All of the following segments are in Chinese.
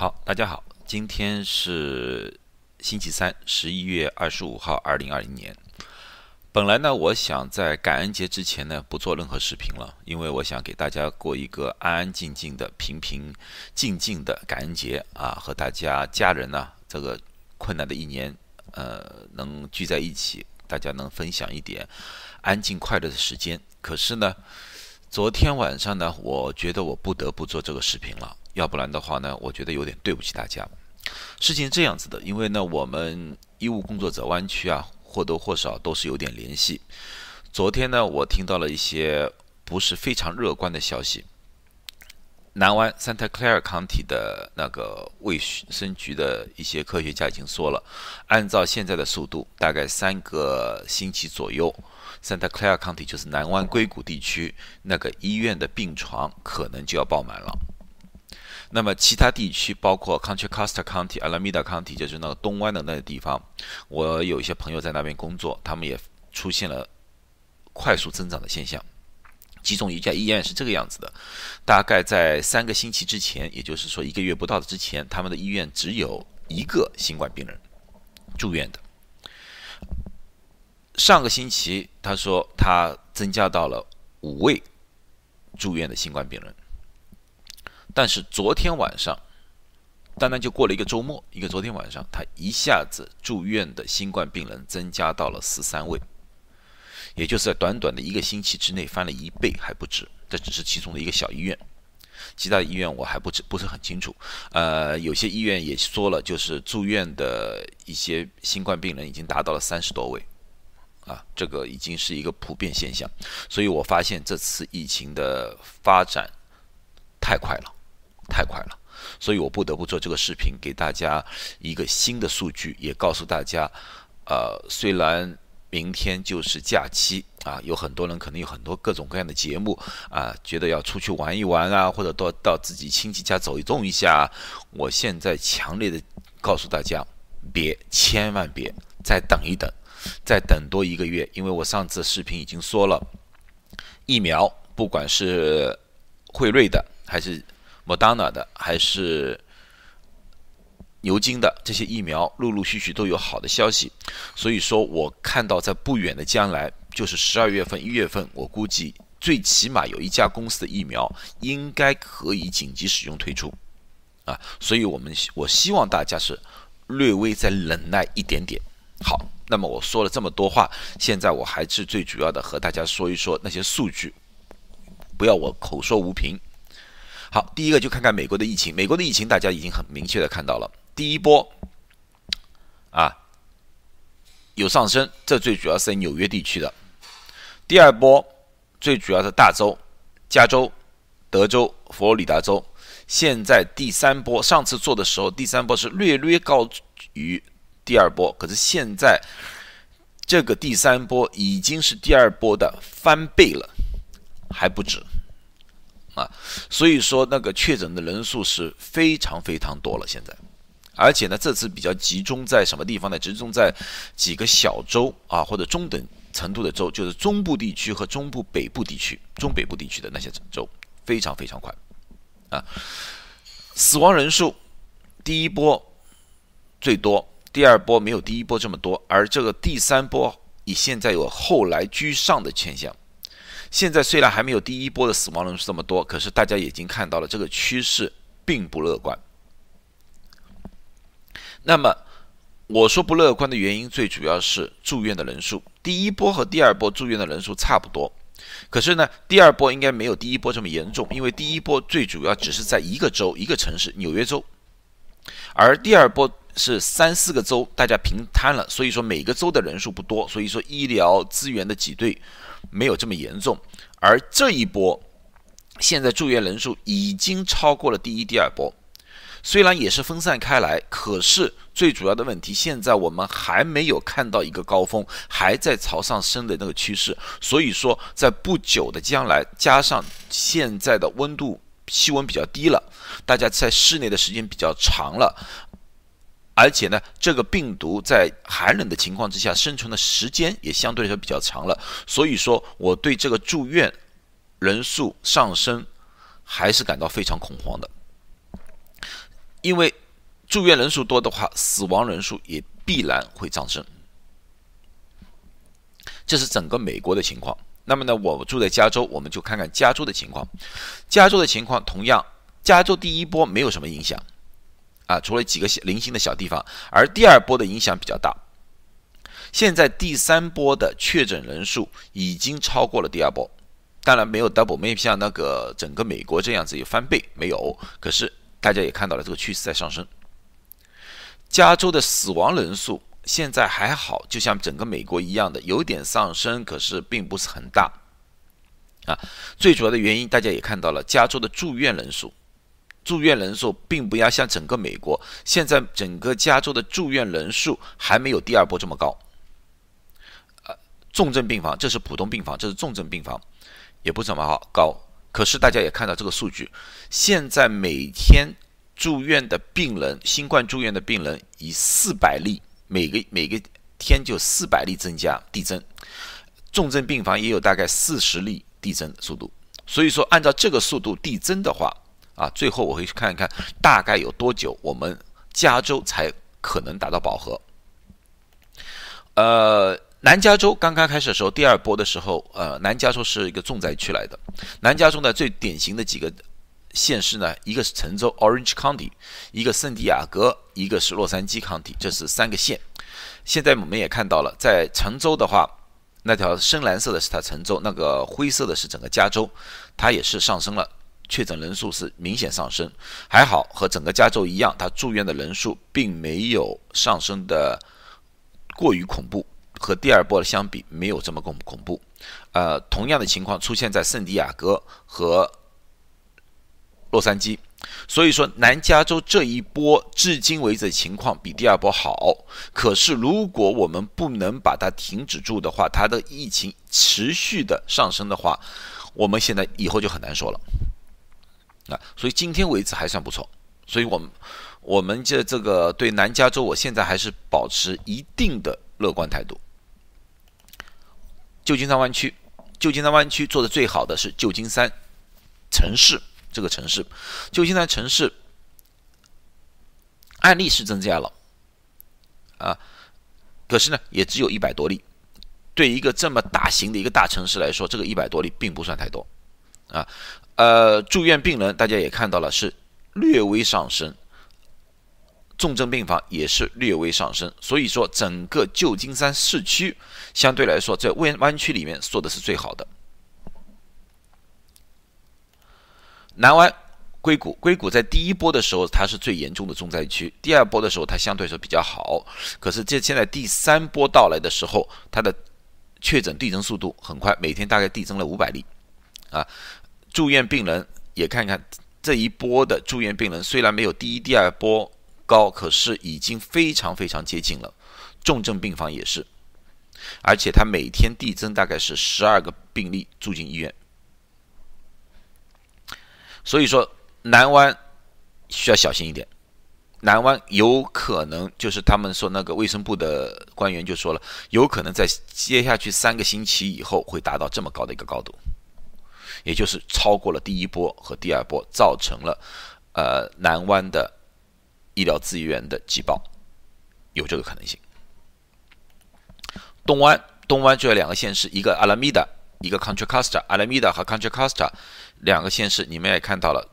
好，大家好，今天是星期三，十一月二十五号，二零二零年。本来呢，我想在感恩节之前呢，不做任何视频了，因为我想给大家过一个安安静静的、平平静静的感恩节啊，和大家家人呢，这个困难的一年，呃，能聚在一起，大家能分享一点安静快乐的时间。可是呢，昨天晚上呢，我觉得我不得不做这个视频了。要不然的话呢，我觉得有点对不起大家。事情这样子的，因为呢，我们医务工作者湾区啊，或多或少都是有点联系。昨天呢，我听到了一些不是非常乐观的消息。南湾 Santa Clara County 的那个卫生局的一些科学家已经说了，按照现在的速度，大概三个星期左右，Santa Clara County 就是南湾硅谷地区那个医院的病床可能就要爆满了。那么其他地区，包括 Contra Costa County、Alameda County，就是那个东湾的那个地方，我有一些朋友在那边工作，他们也出现了快速增长的现象。其中一家医院是这个样子的，大概在三个星期之前，也就是说一个月不到的之前，他们的医院只有一个新冠病人住院的。上个星期，他说他增加到了五位住院的新冠病人。但是昨天晚上，单单就过了一个周末，一个昨天晚上，他一下子住院的新冠病人增加到了十三位，也就是在短短的一个星期之内翻了一倍还不止。这只是其中的一个小医院，其他医院我还不知不是很清楚。呃，有些医院也说了，就是住院的一些新冠病人已经达到了三十多位，啊，这个已经是一个普遍现象。所以我发现这次疫情的发展太快了。太快了，所以我不得不做这个视频，给大家一个新的数据，也告诉大家，呃，虽然明天就是假期啊，有很多人可能有很多各种各样的节目啊，觉得要出去玩一玩啊，或者到到自己亲戚家走一动一下。我现在强烈的告诉大家，别，千万别，再等一等，再等多一个月，因为我上次视频已经说了，疫苗不管是辉瑞的还是。莫达纳的还是牛津的这些疫苗，陆陆续续都有好的消息，所以说我看到在不远的将来，就是十二月份、一月份，我估计最起码有一家公司的疫苗应该可以紧急使用推出，啊，所以我们我希望大家是略微再忍耐一点点。好，那么我说了这么多话，现在我还是最主要的和大家说一说那些数据，不要我口说无凭。好，第一个就看看美国的疫情。美国的疫情大家已经很明确的看到了，第一波啊有上升，这最主要是在纽约地区的。第二波最主要是大州，加州、德州、佛罗里达州。现在第三波，上次做的时候，第三波是略略高于第二波，可是现在这个第三波已经是第二波的翻倍了，还不止。啊，所以说那个确诊的人数是非常非常多了，现在，而且呢，这次比较集中在什么地方呢？集中在几个小州啊，或者中等程度的州，就是中部地区和中部北部地区、中北部地区的那些州，非常非常快啊。死亡人数第一波最多，第二波没有第一波这么多，而这个第三波以现在有后来居上的现象。现在虽然还没有第一波的死亡人数这么多，可是大家已经看到了这个趋势并不乐观。那么我说不乐观的原因，最主要是住院的人数。第一波和第二波住院的人数差不多，可是呢，第二波应该没有第一波这么严重，因为第一波最主要只是在一个州、一个城市——纽约州，而第二波是三四个州，大家平摊了，所以说每个州的人数不多，所以说医疗资源的挤兑。没有这么严重，而这一波现在住院人数已经超过了第一、第二波，虽然也是分散开来，可是最主要的问题，现在我们还没有看到一个高峰，还在朝上升的那个趋势。所以说，在不久的将来，加上现在的温度气温比较低了，大家在室内的时间比较长了。而且呢，这个病毒在寒冷的情况之下生存的时间也相对来说比较长了，所以说我对这个住院人数上升还是感到非常恐慌的。因为住院人数多的话，死亡人数也必然会上升。这是整个美国的情况。那么呢，我住在加州，我们就看看加州的情况。加州的情况同样，加州第一波没有什么影响，啊，除了几个零星的小地方，而第二波的影响比较大。现在第三波的确诊人数已经超过了第二波，当然没有 double，没有像那个整个美国这样子有翻倍，没有。可是大家也看到了这个趋势在上升。加州的死亡人数。现在还好，就像整个美国一样的，有点上升，可是并不是很大。啊，最主要的原因大家也看到了，加州的住院人数，住院人数并不要像整个美国，现在整个加州的住院人数还没有第二波这么高。呃，重症病房这是普通病房，这是重症病房，也不怎么好高。可是大家也看到这个数据，现在每天住院的病人，新冠住院的病人以四百例。每个每个天就四百例增加递增，重症病房也有大概四十例递增速度。所以说，按照这个速度递增的话，啊，最后我会去看一看大概有多久我们加州才可能达到饱和。呃，南加州刚刚开始的时候，第二波的时候，呃，南加州是一个重灾区来的。南加州呢，最典型的几个。县市呢，一个是橙州 （Orange County），一个圣地亚哥，一个是洛杉矶 County，这是三个县。现在我们也看到了，在橙州的话，那条深蓝色的是它橙州，那个灰色的是整个加州，它也是上升了，确诊人数是明显上升。还好和整个加州一样，他住院的人数并没有上升的过于恐怖，和第二波相比没有这么恐恐怖。呃，同样的情况出现在圣地亚哥和。洛杉矶，所以说南加州这一波至今为止的情况比第二波好。可是如果我们不能把它停止住的话，它的疫情持续的上升的话，我们现在以后就很难说了。啊，所以今天为止还算不错。所以我们我们这这个对南加州，我现在还是保持一定的乐观态度。旧金山湾区，旧金山湾区做的最好的是旧金山城市。这个城市，旧金山城市案例是增加了，啊，可是呢，也只有一百多例。对一个这么大型的一个大城市来说，这个一百多例并不算太多，啊，呃，住院病人大家也看到了是略微上升，重症病房也是略微上升。所以说，整个旧金山市区相对来说，在湾湾区里面做的是最好的。南湾、硅谷，硅谷在第一波的时候它是最严重的重灾区，第二波的时候它相对说比较好。可是这现在第三波到来的时候，它的确诊递增速度很快，每天大概递增了五百例。啊，住院病人也看看这一波的住院病人，虽然没有第一、第二波高，可是已经非常非常接近了。重症病房也是，而且它每天递增大概是十二个病例住进医院。所以说，南湾需要小心一点。南湾有可能就是他们说那个卫生部的官员就说了，有可能在接下去三个星期以后会达到这么高的一个高度，也就是超过了第一波和第二波，造成了呃南湾的医疗资源的挤爆，有这个可能性。东湾，东湾就有两个县市，一个阿拉米达。一个 Contra Costa、阿拉米达和 Contra Costa 两个县市，你们也看到了，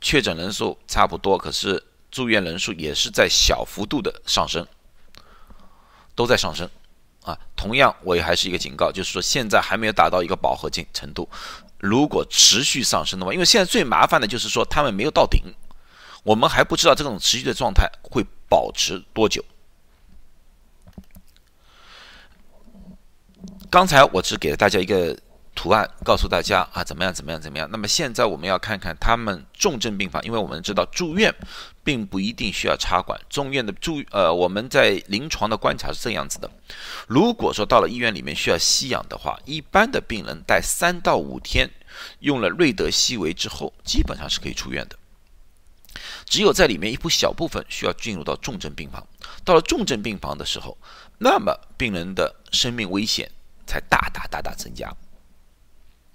确诊人数差不多，可是住院人数也是在小幅度的上升，都在上升啊。同样，我也还是一个警告，就是说现在还没有达到一个饱和境程度。如果持续上升的话，因为现在最麻烦的就是说他们没有到顶，我们还不知道这种持续的状态会保持多久。刚才我只给了大家一个图案，告诉大家啊怎么样怎么样怎么样。那么现在我们要看看他们重症病房，因为我们知道住院并不一定需要插管，住院的住呃我们在临床的观察是这样子的。如果说到了医院里面需要吸氧的话，一般的病人待三到五天，用了瑞德西韦之后，基本上是可以出院的。只有在里面一部小部分需要进入到重症病房，到了重症病房的时候，那么病人的生命危险。才大大大大增加，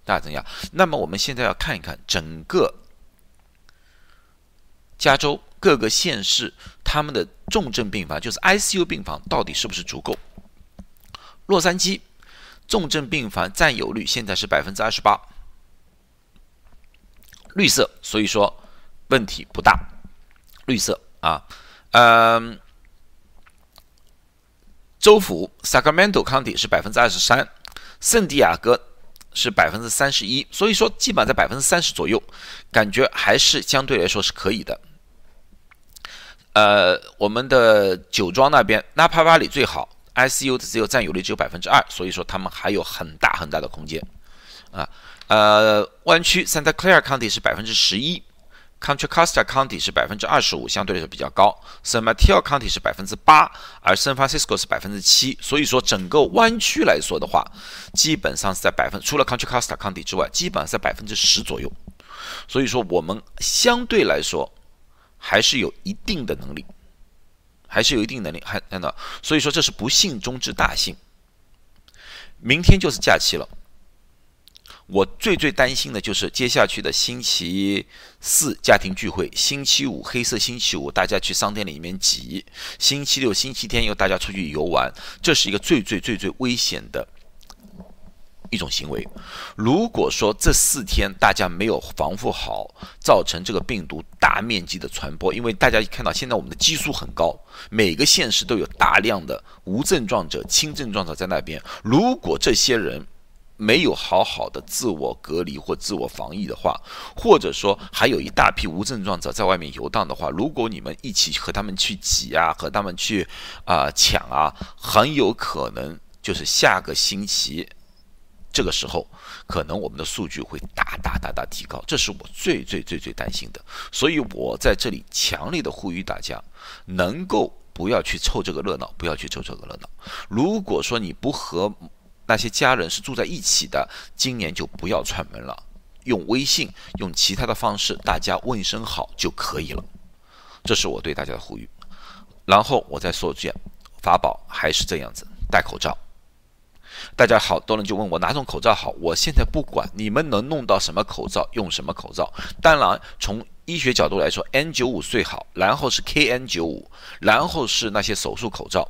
大增压。那么我们现在要看一看整个加州各个县市他们的重症病房，就是 ICU 病房到底是不是足够？洛杉矶重症病房占有率现在是百分之二十八，绿色，所以说问题不大。绿色啊，嗯，州府 Sacramento County 是百分之二十三，圣地亚哥是百分之三十一，所以说基本上在百分之三十左右，感觉还是相对来说是可以的。呃，我们的酒庄那边纳帕巴里最好，ICU 的只有占有率只有百分之二，所以说他们还有很大很大的空间啊。呃，湾区 Santa Clara County 是百分之十一，Contra Costa County 是百分之二十五，相对来说比较高。San Mateo County 是百分之八，而 San Francisco 是百分之七，所以说整个湾区来说的话，基本上是在百分除了 Contra Costa County 之外，基本上在百分之十左右。所以说我们相对来说。还是有一定的能力，还是有一定能力，还看到，所以说这是不幸中之大幸。明天就是假期了，我最最担心的就是接下去的星期四家庭聚会，星期五黑色星期五大家去商店里面挤，星期六、星期天又大家出去游玩，这是一个最最最最危险的。一种行为，如果说这四天大家没有防护好，造成这个病毒大面积的传播，因为大家看到现在我们的基数很高，每个县市都有大量的无症状者、轻症状者在那边。如果这些人没有好好的自我隔离或自我防疫的话，或者说还有一大批无症状者在外面游荡的话，如果你们一起和他们去挤啊，和他们去啊抢啊，很有可能就是下个星期。这个时候，可能我们的数据会大大大大提高，这是我最最最最担心的。所以我在这里强烈的呼吁大家，能够不要去凑这个热闹，不要去凑这个热闹。如果说你不和那些家人是住在一起的，今年就不要串门了，用微信，用其他的方式，大家问声好就可以了。这是我对大家的呼吁。然后我再说一遍，法宝还是这样子，戴口罩。大家好多人就问我哪种口罩好，我现在不管你们能弄到什么口罩，用什么口罩。当然，从医学角度来说，N95 最好，然后是 KN95，然后是那些手术口罩，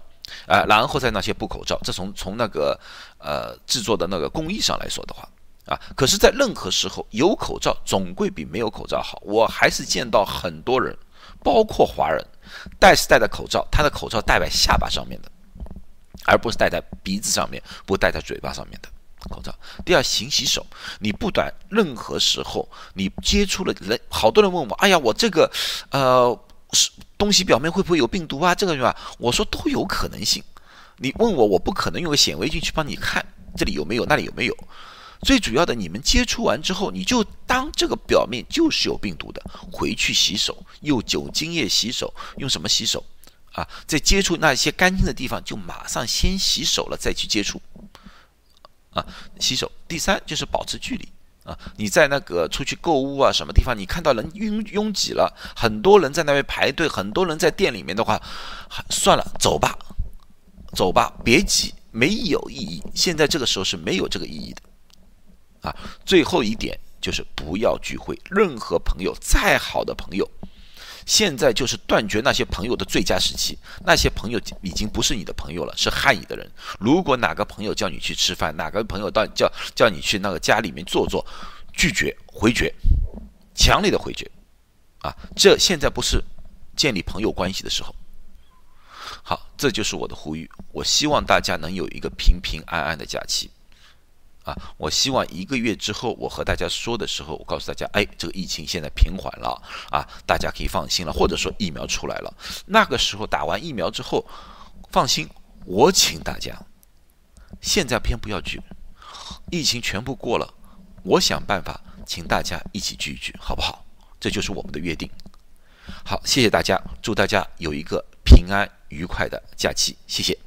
啊，然后再那些布口罩。这从从那个呃制作的那个工艺上来说的话，啊，可是，在任何时候有口罩总归比没有口罩好。我还是见到很多人，包括华人，戴是戴的口罩，他的口罩戴在下巴上面的。而不是戴在鼻子上面，不戴在嘴巴上面的口罩。第二，勤洗手。你不管任何时候，你接触了人，好多人问我，哎呀，我这个，呃，是东西表面会不会有病毒啊？这个是吧？我说都有可能性。你问我，我不可能用个显微镜去帮你看这里有没有，那里有没有。最主要的，你们接触完之后，你就当这个表面就是有病毒的，回去洗手，用酒精液洗手，用什么洗手？啊，在接触那些干净的地方，就马上先洗手了，再去接触。啊，洗手。第三就是保持距离。啊，你在那个出去购物啊，什么地方你看到人拥拥挤了，很多人在那边排队，很多人在店里面的话，算了，走吧，走吧，别挤，没有意义。现在这个时候是没有这个意义的。啊，最后一点就是不要聚会，任何朋友，再好的朋友。现在就是断绝那些朋友的最佳时期，那些朋友已经不是你的朋友了，是害你的人。如果哪个朋友叫你去吃饭，哪个朋友到叫叫你去那个家里面坐坐，拒绝回绝，强烈的回绝，啊，这现在不是建立朋友关系的时候。好，这就是我的呼吁，我希望大家能有一个平平安安的假期。啊，我希望一个月之后，我和大家说的时候，我告诉大家，哎，这个疫情现在平缓了，啊，大家可以放心了，或者说疫苗出来了，那个时候打完疫苗之后，放心，我请大家，现在偏不要聚，疫情全部过了，我想办法请大家一起聚一聚，好不好？这就是我们的约定。好，谢谢大家，祝大家有一个平安愉快的假期，谢谢。